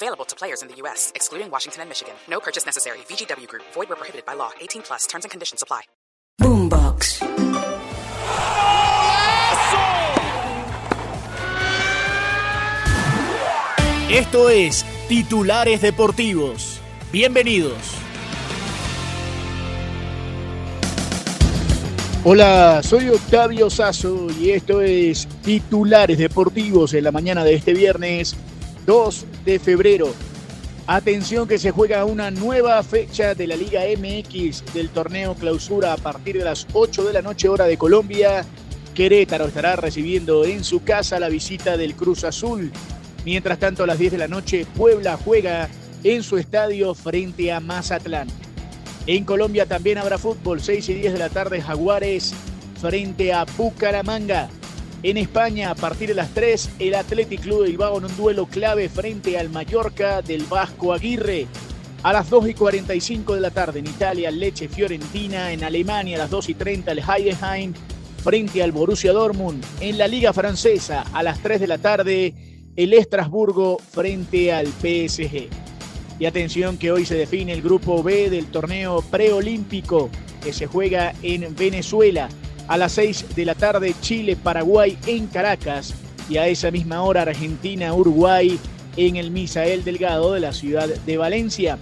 Available to players in the U.S., excluding Washington and Michigan. No purchase necessary. VGW Group. Void where prohibited by law. 18 plus. Terms and conditions apply. Boombox. Esto es Titulares Deportivos. Bienvenidos. Hola, soy Octavio Sazo y esto es Titulares Deportivos en la mañana de este viernes 2 de febrero. Atención que se juega una nueva fecha de la Liga MX del torneo clausura a partir de las 8 de la noche hora de Colombia. Querétaro estará recibiendo en su casa la visita del Cruz Azul. Mientras tanto, a las 10 de la noche, Puebla juega en su estadio frente a Mazatlán. En Colombia también habrá fútbol, 6 y 10 de la tarde, Jaguares frente a Bucaramanga. En España, a partir de las 3, el Athletic Club de Bilbao en un duelo clave frente al Mallorca del Vasco Aguirre. A las 2 y 45 de la tarde en Italia, Leche Fiorentina. En Alemania, a las 2 y 30, el Heidenheim frente al Borussia Dortmund. En la Liga Francesa, a las 3 de la tarde, el Estrasburgo frente al PSG. Y atención que hoy se define el grupo B del torneo preolímpico que se juega en Venezuela. A las 6 de la tarde Chile-Paraguay en Caracas y a esa misma hora Argentina-Uruguay en el Misael Delgado de la ciudad de Valencia.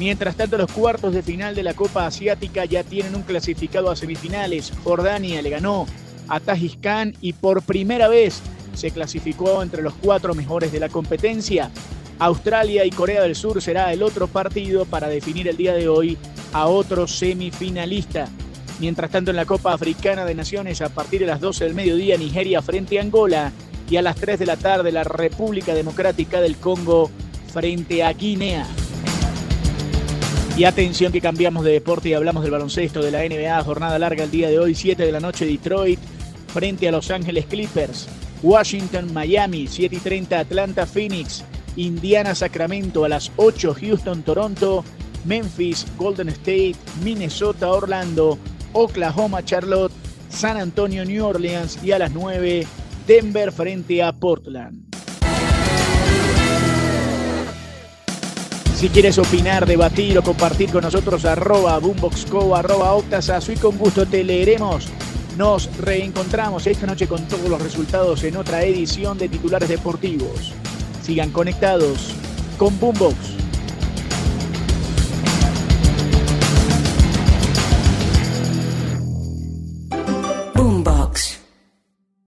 Mientras tanto, los cuartos de final de la Copa Asiática ya tienen un clasificado a semifinales. Jordania le ganó a Tajikán y por primera vez se clasificó entre los cuatro mejores de la competencia. Australia y Corea del Sur será el otro partido para definir el día de hoy a otro semifinalista. Mientras tanto, en la Copa Africana de Naciones, a partir de las 12 del mediodía, Nigeria frente a Angola y a las 3 de la tarde, la República Democrática del Congo frente a Guinea. Y atención que cambiamos de deporte y hablamos del baloncesto de la NBA, jornada larga el día de hoy, 7 de la noche, Detroit frente a Los Ángeles Clippers. Washington, Miami, 7 y 30, Atlanta, Phoenix, Indiana, Sacramento, a las 8, Houston, Toronto, Memphis, Golden State, Minnesota, Orlando, Oklahoma, Charlotte, San Antonio, New Orleans y a las 9, Denver frente a Portland. Si quieres opinar, debatir o compartir con nosotros, arroba boomboxco, arroba octasazo y con gusto te leeremos. Nos reencontramos esta noche con todos los resultados en otra edición de Titulares Deportivos. Sigan conectados con Boombox.